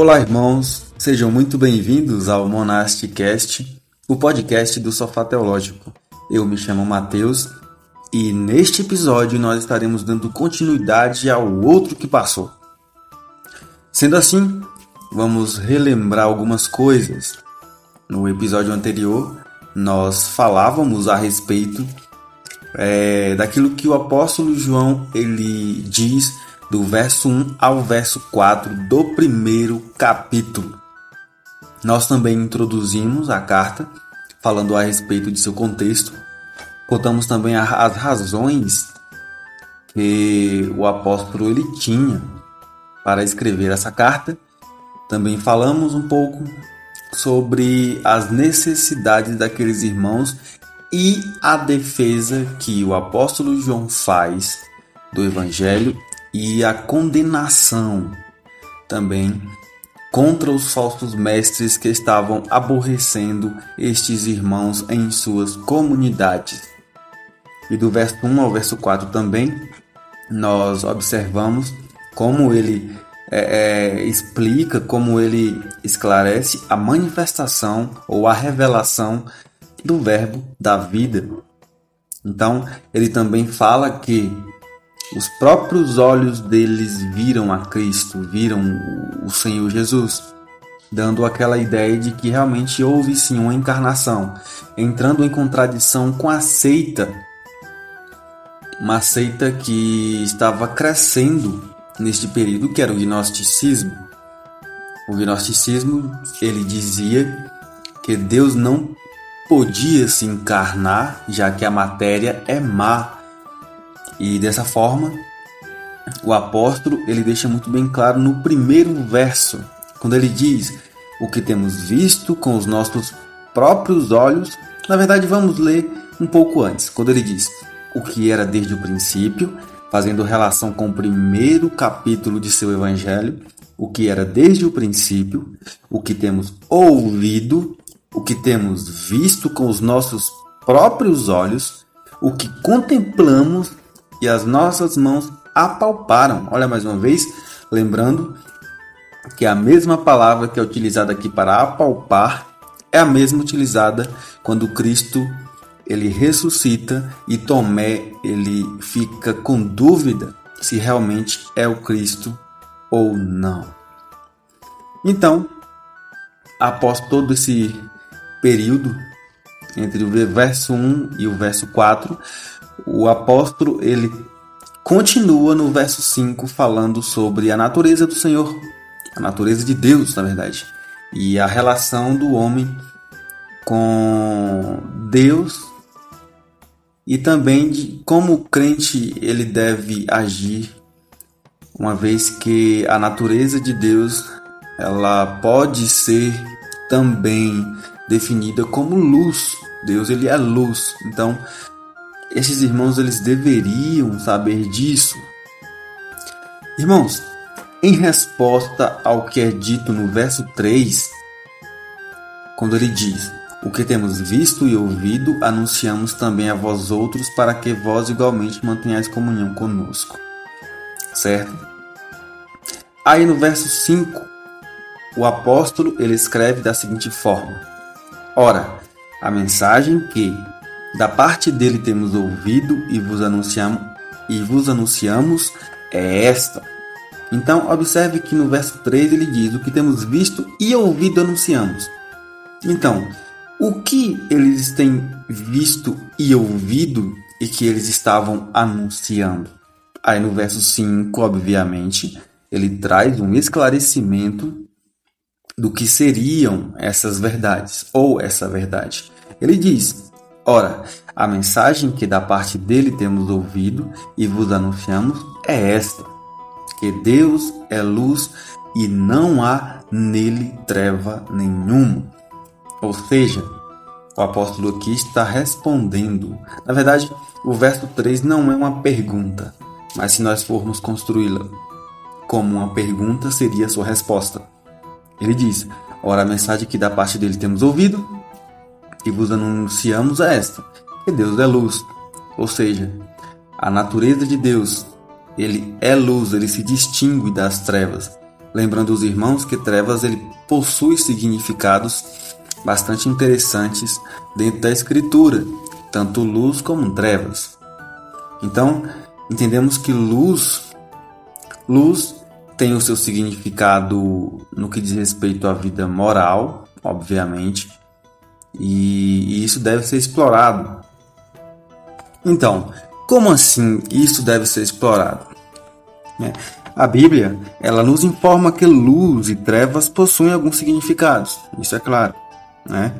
Olá, irmãos, sejam muito bem-vindos ao Monasticast, o podcast do Sofá Teológico. Eu me chamo Mateus e neste episódio nós estaremos dando continuidade ao outro que passou. Sendo assim, vamos relembrar algumas coisas. No episódio anterior, nós falávamos a respeito é, daquilo que o apóstolo João ele diz do verso 1 ao verso 4 do primeiro capítulo. Nós também introduzimos a carta, falando a respeito de seu contexto. Contamos também as razões que o apóstolo ele tinha para escrever essa carta. Também falamos um pouco sobre as necessidades daqueles irmãos e a defesa que o apóstolo João faz do evangelho e a condenação também contra os falsos mestres que estavam aborrecendo estes irmãos em suas comunidades. E do verso 1 ao verso 4 também, nós observamos como ele é, é, explica, como ele esclarece a manifestação ou a revelação do Verbo da vida. Então, ele também fala que os próprios olhos deles viram a Cristo, viram o Senhor Jesus, dando aquela ideia de que realmente houve sim uma encarnação, entrando em contradição com a seita, uma seita que estava crescendo neste período, que era o gnosticismo. O gnosticismo, ele dizia que Deus não podia se encarnar, já que a matéria é má e dessa forma, o apóstolo ele deixa muito bem claro no primeiro verso, quando ele diz: "O que temos visto com os nossos próprios olhos". Na verdade, vamos ler um pouco antes, quando ele diz: "O que era desde o princípio", fazendo relação com o primeiro capítulo de seu evangelho, o que era desde o princípio, o que temos ouvido, o que temos visto com os nossos próprios olhos, o que contemplamos e as nossas mãos apalparam. Olha mais uma vez, lembrando que a mesma palavra que é utilizada aqui para apalpar é a mesma utilizada quando Cristo ele ressuscita e Tomé ele fica com dúvida se realmente é o Cristo ou não. Então, após todo esse período entre o verso 1 e o verso 4, o apóstolo ele continua no verso 5 falando sobre a natureza do Senhor, a natureza de Deus, na verdade, e a relação do homem com Deus e também de como o crente ele deve agir, uma vez que a natureza de Deus ela pode ser também definida como luz. Deus ele é luz. Então, esses irmãos eles deveriam saber disso. Irmãos, em resposta ao que é dito no verso 3, quando ele diz: O que temos visto e ouvido, anunciamos também a vós outros, para que vós igualmente mantenhais comunhão conosco. Certo? Aí no verso 5, o apóstolo ele escreve da seguinte forma: Ora, a mensagem que da parte dele temos ouvido e vos anunciamos, e vos anunciamos é esta. Então, observe que no verso 3 ele diz: O que temos visto e ouvido anunciamos. Então, o que eles têm visto e ouvido e que eles estavam anunciando? Aí no verso 5, obviamente, ele traz um esclarecimento do que seriam essas verdades ou essa verdade. Ele diz: Ora, a mensagem que da parte dele temos ouvido e vos anunciamos é esta: que Deus é luz e não há nele treva nenhuma. Ou seja, o apóstolo aqui está respondendo. Na verdade, o verso 3 não é uma pergunta, mas se nós formos construí-la como uma pergunta, seria a sua resposta. Ele diz: Ora, a mensagem que da parte dele temos ouvido que vos anunciamos é esta: que Deus é luz. Ou seja, a natureza de Deus, ele é luz, ele se distingue das trevas. lembrando os irmãos que trevas ele possui significados bastante interessantes dentro da escritura, tanto luz como trevas. Então, entendemos que luz luz tem o seu significado no que diz respeito à vida moral, obviamente, e, isso deve ser explorado. Então, como assim isso deve ser explorado? É, a Bíblia ela nos informa que luz e trevas possuem alguns significados, isso é claro. Né?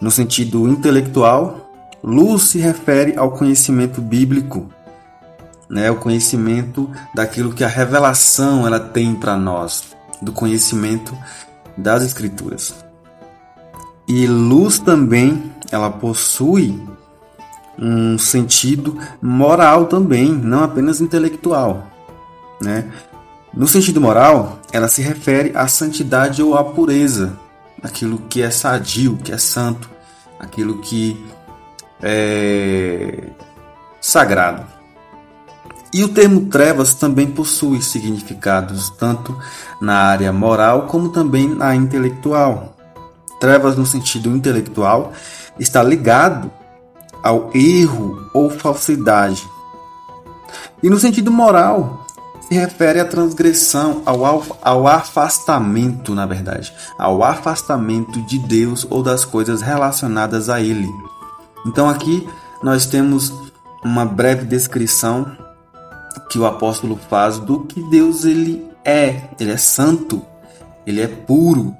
No sentido intelectual, luz se refere ao conhecimento bíblico, né? o conhecimento daquilo que a revelação ela tem para nós, do conhecimento das Escrituras. E luz também, ela possui um sentido moral também, não apenas intelectual, né? No sentido moral, ela se refere à santidade ou à pureza, aquilo que é sadio, que é santo, aquilo que é sagrado. E o termo trevas também possui significados tanto na área moral como também na intelectual. Trevas, no sentido intelectual, está ligado ao erro ou falsidade. E no sentido moral, se refere à transgressão, ao, ao afastamento, na verdade, ao afastamento de Deus ou das coisas relacionadas a Ele. Então aqui nós temos uma breve descrição que o apóstolo faz do que Deus ele é. Ele é santo, ele é puro,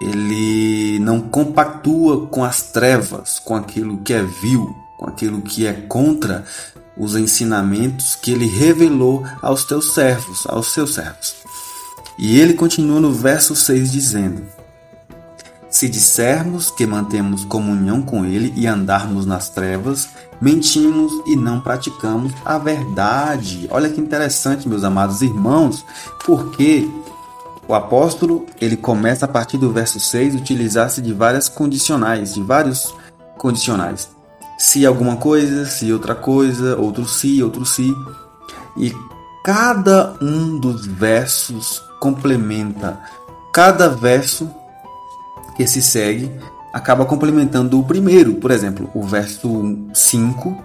ele não compactua com as trevas, com aquilo que é vil, com aquilo que é contra os ensinamentos que ele revelou aos teus servos, aos seus servos. E ele continua no verso 6 dizendo: Se dissermos que mantemos comunhão com ele e andarmos nas trevas, mentimos e não praticamos a verdade. Olha que interessante, meus amados irmãos, porque o apóstolo, ele começa a partir do verso 6 utilizar-se de várias condicionais, de vários condicionais. Se alguma coisa, se outra coisa, outro se, outro se. E cada um dos versos complementa. Cada verso que se segue acaba complementando o primeiro. Por exemplo, o verso 5,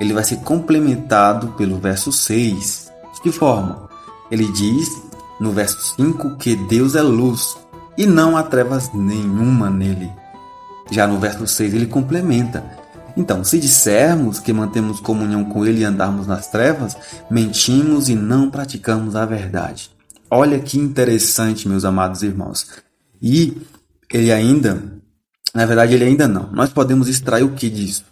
ele vai ser complementado pelo verso 6. De que forma? Ele diz no verso 5 que Deus é luz e não há trevas nenhuma nele. Já no verso 6 ele complementa: Então, se dissermos que mantemos comunhão com ele e andarmos nas trevas, mentimos e não praticamos a verdade. Olha que interessante, meus amados irmãos. E ele ainda, na verdade, ele ainda não. Nós podemos extrair o que disso?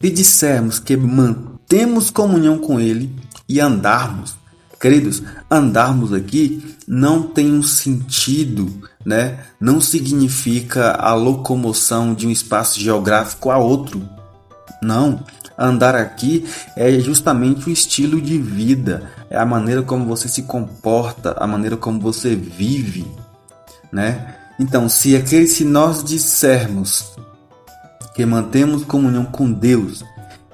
Se dissermos que mantemos comunhão com ele e andarmos Queridos, andarmos aqui não tem um sentido, né? Não significa a locomoção de um espaço geográfico a outro. Não. Andar aqui é justamente o estilo de vida, é a maneira como você se comporta, a maneira como você vive, né? Então, se aquele se nós dissermos que mantemos comunhão com Deus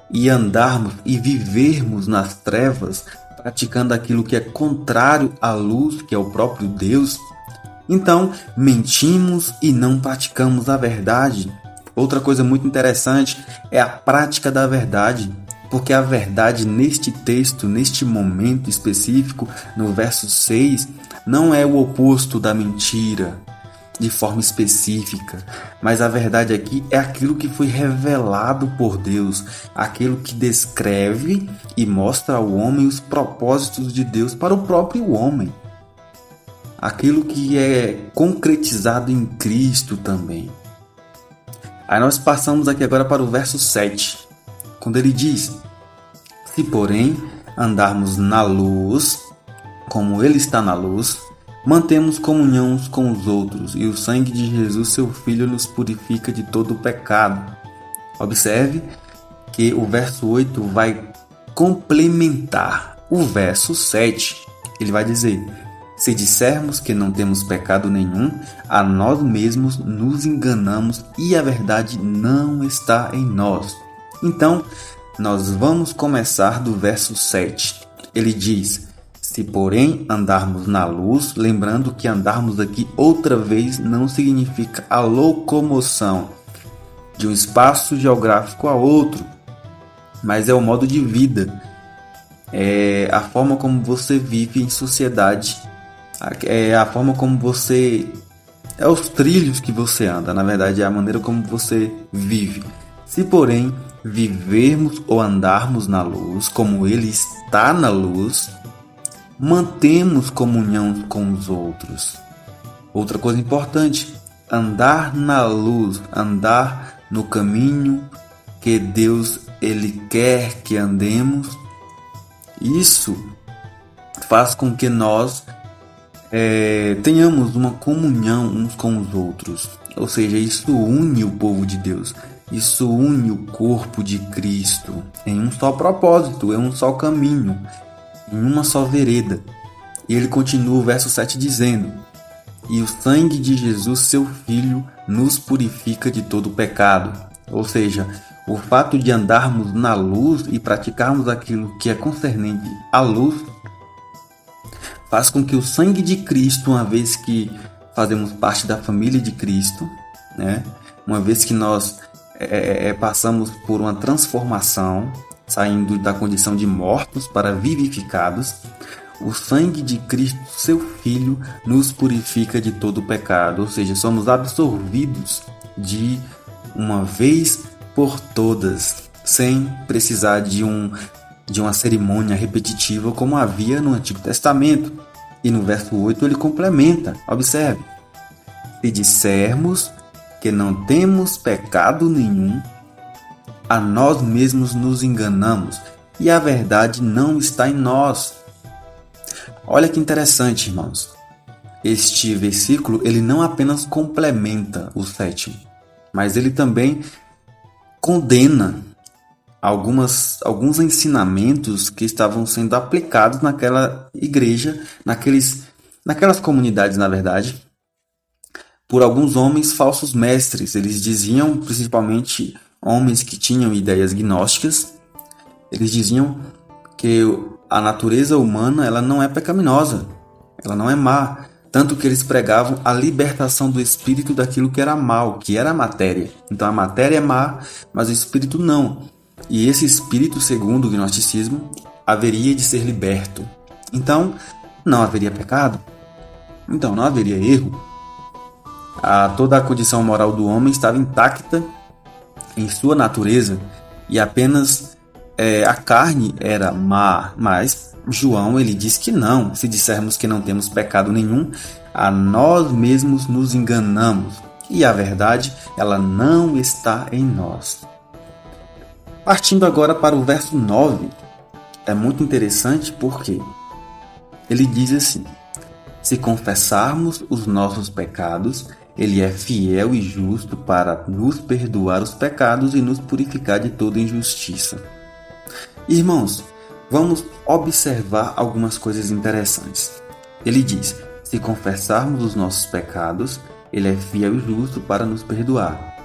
e andarmos e vivermos nas trevas, praticando aquilo que é contrário à luz, que é o próprio Deus, então mentimos e não praticamos a verdade. Outra coisa muito interessante é a prática da verdade, porque a verdade neste texto, neste momento específico, no verso 6, não é o oposto da mentira, de forma específica, mas a verdade aqui é aquilo que foi revelado por Deus, aquilo que descreve e mostra ao homem os propósitos de Deus para o próprio homem. Aquilo que é concretizado em Cristo também. Aí nós passamos aqui agora para o verso 7, quando ele diz: Se, porém, andarmos na luz, como ele está na luz, Mantemos comunhão uns com os outros, e o sangue de Jesus, seu Filho, nos purifica de todo o pecado. Observe que o verso 8 vai complementar o verso 7. Ele vai dizer: Se dissermos que não temos pecado nenhum, a nós mesmos nos enganamos e a verdade não está em nós. Então, nós vamos começar do verso 7. Ele diz: Se, porém, andarmos na luz, lembrando que andarmos aqui outra vez não significa a locomoção de um espaço geográfico a outro, mas é o modo de vida, é a forma como você vive em sociedade, é a forma como você. É os trilhos que você anda, na verdade, é a maneira como você vive. Se, porém, vivermos ou andarmos na luz, como Ele está na luz, mantemos comunhão com os outros. Outra coisa importante, andar na luz, andar no caminho que Deus ele quer que andemos. Isso faz com que nós é, tenhamos uma comunhão uns com os outros. Ou seja, isso une o povo de Deus. Isso une o corpo de Cristo em um só propósito, em um só caminho, em uma só vereda. E ele continua o verso 7 dizendo: E o sangue de Jesus, seu Filho, nos purifica de todo pecado. Ou seja, o fato de andarmos na luz e praticarmos aquilo que é concernente à luz faz com que o sangue de Cristo, uma vez que fazemos parte da família de Cristo, né? uma vez que nós é, é, é, passamos por uma transformação, saindo da condição de mortos para vivificados, o sangue de Cristo, seu Filho, nos purifica de todo pecado, ou seja, somos absorvidos de uma vez por todas, sem precisar de, um, de uma cerimônia repetitiva como havia no Antigo Testamento. E no verso 8 ele complementa: observe, se dissermos que não temos pecado nenhum, a nós mesmos nos enganamos e a verdade não está em nós. Olha que interessante, irmãos. Este versículo ele não apenas complementa o sétimo, mas ele também condena algumas, alguns ensinamentos que estavam sendo aplicados naquela igreja, naqueles, naquelas comunidades, na verdade, por alguns homens falsos mestres. Eles diziam, principalmente homens que tinham ideias gnósticas, eles diziam que a natureza humana ela não é pecaminosa, ela não é má, tanto que eles pregavam a libertação do espírito daquilo que era mal, que era a matéria. Então a matéria é má, mas o espírito não. E esse espírito, segundo o gnosticismo, haveria de ser liberto. Então, não haveria pecado? Então, não haveria erro? a, toda a condição moral do homem estava intacta em sua natureza e apenas é, a carne era má. Mas João ele diz que não. Se dissermos que não temos pecado nenhum, a nós mesmos nos enganamos e a verdade ela não está em nós. Partindo agora para o verso 9, é muito interessante porque ele diz assim: Se confessarmos os nossos pecados, ele é fiel e justo para nos perdoar os pecados e nos purificar de toda injustiça. Irmãos, vamos observar algumas coisas interessantes. Ele diz: se confessarmos os nossos pecados, ele é fiel e justo para nos perdoar.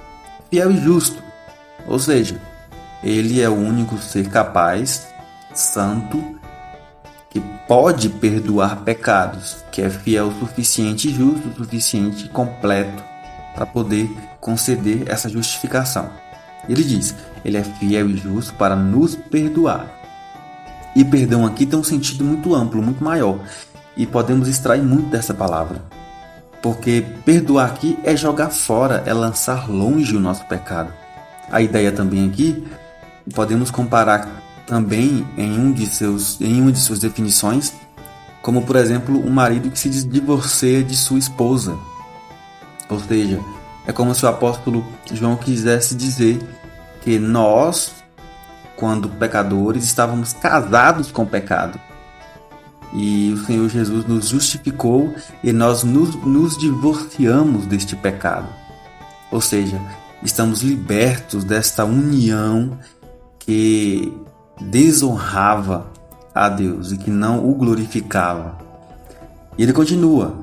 Fiel e justo, ou seja, ele é o único ser capaz, santo pode perdoar pecados, que é fiel o suficiente, justo o suficiente, completo para poder conceder essa justificação. Ele diz: Ele é fiel e justo para nos perdoar. E perdão aqui tem um sentido muito amplo, muito maior, e podemos extrair muito dessa palavra. Porque perdoar aqui é jogar fora, é lançar longe o nosso pecado. A ideia também aqui, podemos comparar também em, um de seus, em uma de suas definições, como por exemplo um marido que se divorcia de sua esposa. Ou seja, é como se o apóstolo João quisesse dizer que nós, quando pecadores, estávamos casados com o pecado. E o Senhor Jesus nos justificou e nós nos, nos divorciamos deste pecado. Ou seja, estamos libertos desta união que desonrava a Deus e que não o glorificava. E ele continua: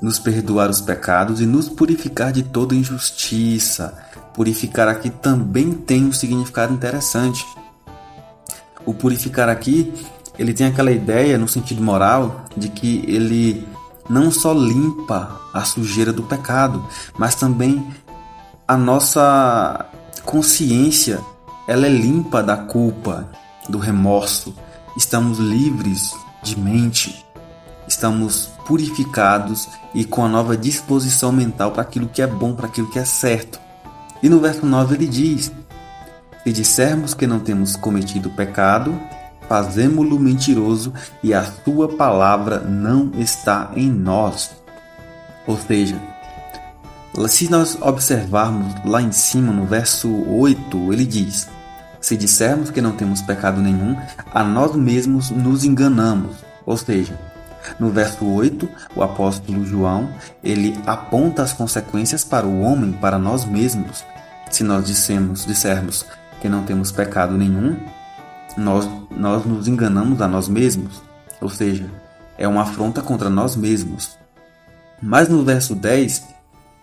nos perdoar os pecados e nos purificar de toda injustiça. Purificar aqui também tem um significado interessante. O purificar aqui ele tem aquela ideia no sentido moral de que ele não só limpa a sujeira do pecado, mas também a nossa consciência ela é limpa da culpa, do remorso. Estamos livres de mente, estamos purificados e com a nova disposição mental para aquilo que é bom, para aquilo que é certo. E no verso 9 ele diz: Se dissermos que não temos cometido pecado, fazemo-lo mentiroso e a sua palavra não está em nós. Ou seja, se nós observarmos lá em cima no verso 8, ele diz: Se dissermos que não temos pecado nenhum, a nós mesmos nos enganamos. Ou seja, no verso 8, o apóstolo João, ele aponta as consequências para o homem, para nós mesmos. Se nós dissemos, dissermos que não temos pecado nenhum, nós, nós nos enganamos a nós mesmos, ou seja, é uma afronta contra nós mesmos. Mas no verso 10,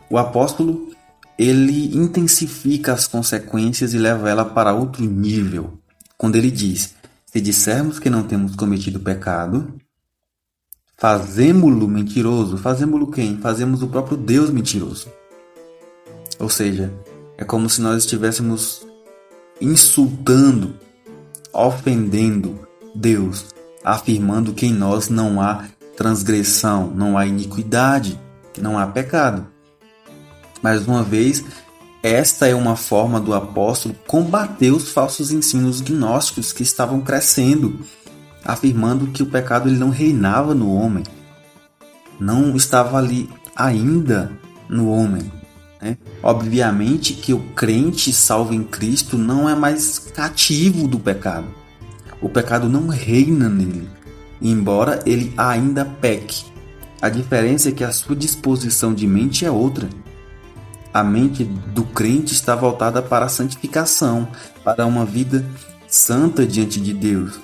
o apóstolo ele intensifica as consequências e leva ela para outro nível, quando ele diz: Se dissermos que não temos cometido pecado, fazemos-lo mentiroso. Fazemos-lo quem? Fazemos o próprio Deus mentiroso. Ou seja, é como se nós estivéssemos insultando ofendendo Deus, afirmando que em nós não há transgressão, não há iniquidade, não há pecado. Mais uma vez, esta é uma forma do apóstolo combater os falsos ensinos gnósticos que estavam crescendo, afirmando que o pecado ele não reinava no homem, não estava ali ainda no homem. Né? Obviamente que o crente salvo em Cristo não é mais cativo do pecado. O pecado não reina nele, embora ele ainda peque. A diferença é que a sua disposição de mente é outra. A mente do crente está voltada para a santificação, para uma vida santa diante de Deus.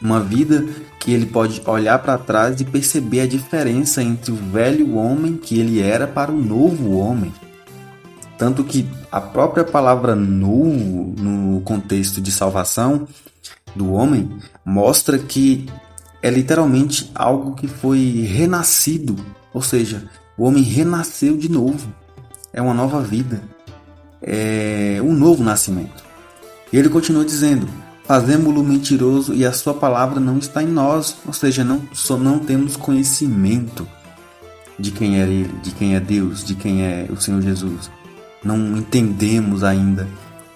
Uma vida que ele pode olhar para trás e perceber a diferença entre o velho homem que ele era para o novo homem. Tanto que a própria palavra novo no contexto de salvação do homem mostra que é literalmente algo que foi renascido, ou seja, o homem renasceu de novo. É uma nova vida, é um novo nascimento. E ele continua dizendo: Fazemos-lo mentiroso e a sua palavra não está em nós, ou seja, não, só não temos conhecimento de quem é Ele, de quem é Deus, de quem é o Senhor Jesus. Não entendemos ainda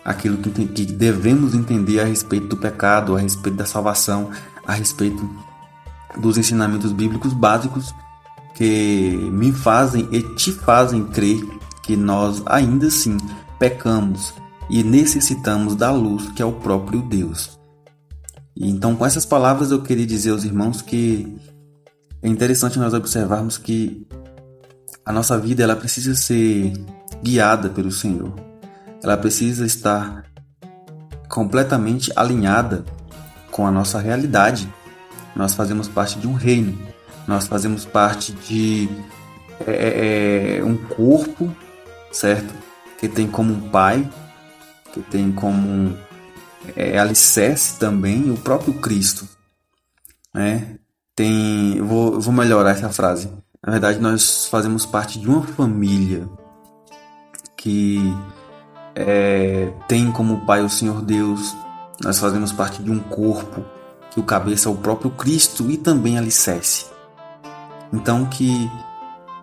aquilo que, que devemos entender a respeito do pecado, a respeito da salvação, a respeito dos ensinamentos bíblicos básicos que me fazem e te fazem crer que nós ainda assim pecamos e necessitamos da luz que é o próprio Deus. E então, com essas palavras, eu queria dizer aos irmãos que é interessante nós observarmos que a nossa vida ela precisa ser guiada pelo Senhor. Ela precisa estar completamente alinhada com a nossa realidade. Nós fazemos parte de um reino, nós fazemos parte de é, é, é um corpo, certo? Que tem como um pai que tem como é, alicerce também o próprio Cristo. Né? Tem, vou, vou melhorar essa frase. Na verdade, nós fazemos parte de uma família que é, tem como pai o Senhor Deus. Nós fazemos parte de um corpo que o cabeça é o próprio Cristo e também alicerce. Então que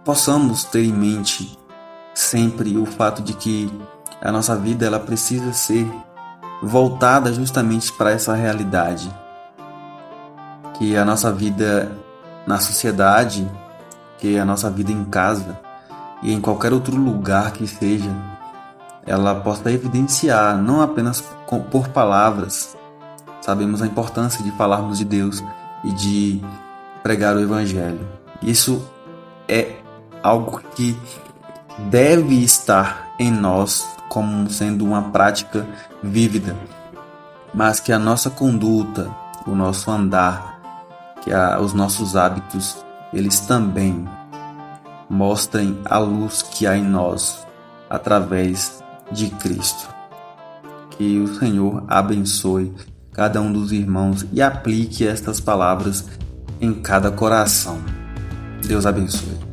possamos ter em mente sempre o fato de que a nossa vida ela precisa ser voltada justamente para essa realidade. Que a nossa vida na sociedade, que a nossa vida em casa e em qualquer outro lugar que seja, ela possa evidenciar, não apenas por palavras, sabemos a importância de falarmos de Deus e de pregar o Evangelho. Isso é algo que deve estar em nós como sendo uma prática vívida, mas que a nossa conduta, o nosso andar, que a, os nossos hábitos, eles também mostrem a luz que há em nós através de Cristo. Que o Senhor abençoe cada um dos irmãos e aplique estas palavras em cada coração. Deus abençoe.